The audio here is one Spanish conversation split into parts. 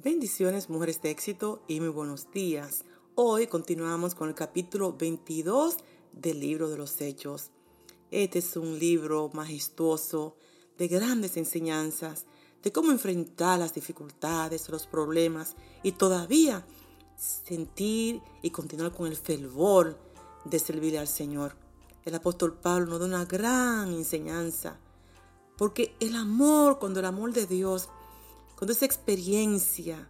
Bendiciones, mujeres de éxito y muy buenos días. Hoy continuamos con el capítulo 22 del libro de los Hechos. Este es un libro majestuoso de grandes enseñanzas de cómo enfrentar las dificultades, los problemas y todavía sentir y continuar con el fervor de servirle al Señor. El apóstol Pablo nos da una gran enseñanza porque el amor, cuando el amor de Dios cuando esa experiencia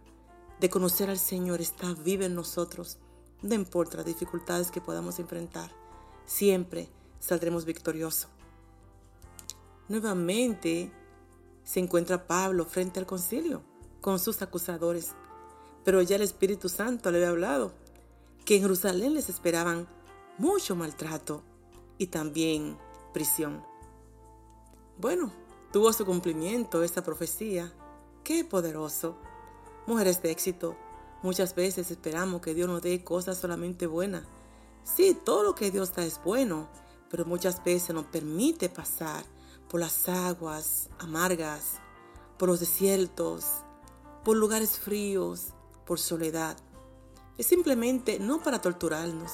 de conocer al Señor está viva en nosotros, no importa las dificultades que podamos enfrentar, siempre saldremos victoriosos. Nuevamente se encuentra Pablo frente al concilio con sus acusadores, pero ya el Espíritu Santo le había hablado que en Jerusalén les esperaban mucho maltrato y también prisión. Bueno, tuvo su cumplimiento esa profecía Qué poderoso. Mujeres de éxito, muchas veces esperamos que Dios nos dé cosas solamente buenas. Sí, todo lo que Dios da es bueno, pero muchas veces nos permite pasar por las aguas amargas, por los desiertos, por lugares fríos, por soledad. Es simplemente no para torturarnos,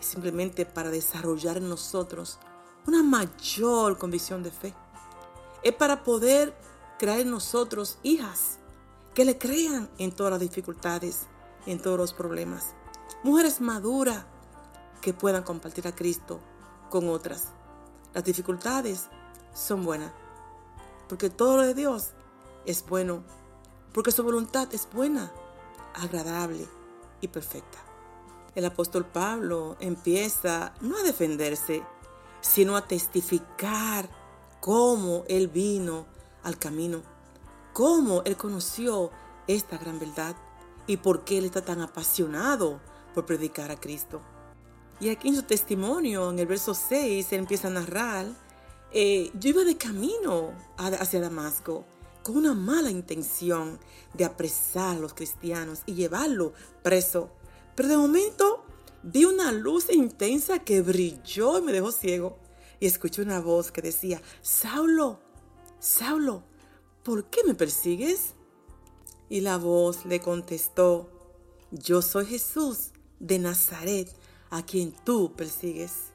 es simplemente para desarrollar en nosotros una mayor convicción de fe. Es para poder crear en nosotros hijas que le crean en todas las dificultades, en todos los problemas. Mujeres maduras que puedan compartir a Cristo con otras. Las dificultades son buenas, porque todo lo de Dios es bueno, porque su voluntad es buena, agradable y perfecta. El apóstol Pablo empieza no a defenderse, sino a testificar cómo él vino al camino, cómo él conoció esta gran verdad y por qué él está tan apasionado por predicar a Cristo. Y aquí en su testimonio, en el verso 6, él empieza a narrar, eh, yo iba de camino hacia Damasco con una mala intención de apresar a los cristianos y llevarlo preso. Pero de momento vi una luz intensa que brilló y me dejó ciego. Y escuché una voz que decía, Saulo, Saulo, ¿por qué me persigues? Y la voz le contestó, yo soy Jesús de Nazaret, a quien tú persigues.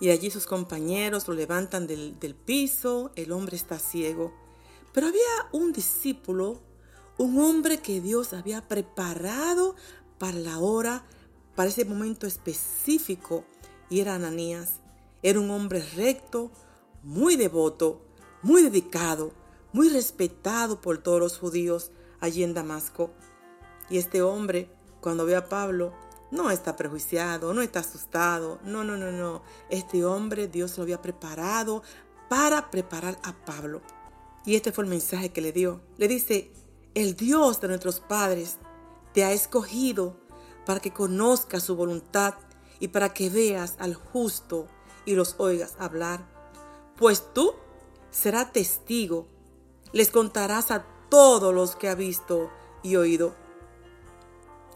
Y allí sus compañeros lo levantan del, del piso, el hombre está ciego. Pero había un discípulo, un hombre que Dios había preparado para la hora, para ese momento específico, y era Ananías. Era un hombre recto, muy devoto, muy dedicado, muy respetado por todos los judíos allí en Damasco. Y este hombre, cuando ve a Pablo, no está prejuiciado, no está asustado. No, no, no, no. Este hombre Dios lo había preparado para preparar a Pablo. Y este fue el mensaje que le dio. Le dice, el Dios de nuestros padres te ha escogido para que conozcas su voluntad y para que veas al justo y los oigas hablar. Pues tú será testigo. Les contarás a todos los que ha visto y oído.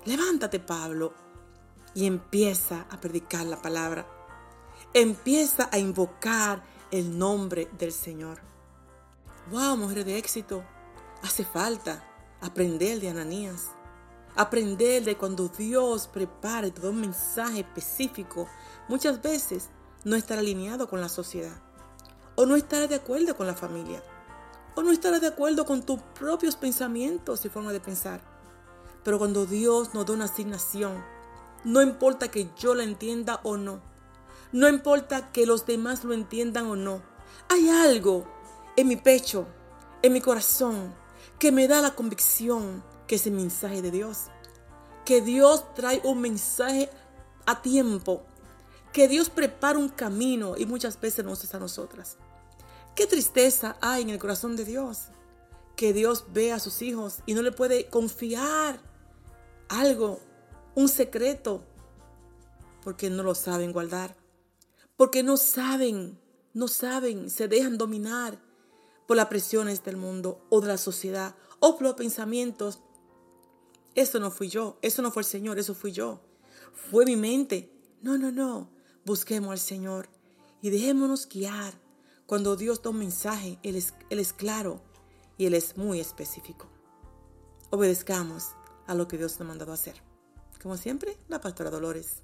Levántate, Pablo, y empieza a predicar la palabra. Empieza a invocar el nombre del Señor. Wow, mujer de éxito. Hace falta aprender de Ananías. Aprender de cuando Dios prepare todo un mensaje específico. Muchas veces no estar alineado con la sociedad o no estarás de acuerdo con la familia, o no estarás de acuerdo con tus propios pensamientos y forma de pensar. Pero cuando Dios nos da una asignación, no importa que yo la entienda o no, no importa que los demás lo entiendan o no, hay algo en mi pecho, en mi corazón, que me da la convicción que es el mensaje de Dios. Que Dios trae un mensaje a tiempo. Que Dios prepara un camino y muchas veces no es a nosotras. Qué tristeza hay en el corazón de Dios. Que Dios ve a sus hijos y no le puede confiar algo, un secreto, porque no lo saben guardar. Porque no saben, no saben, se dejan dominar por las presiones del mundo o de la sociedad o por los pensamientos. Eso no fui yo, eso no fue el Señor, eso fui yo. Fue mi mente. No, no, no. Busquemos al Señor y dejémonos guiar cuando Dios da un mensaje, él es, claro y Él es muy específico. obedezcamos a lo que Dios nos ha mandado a hacer. Como siempre, la pastora Dolores.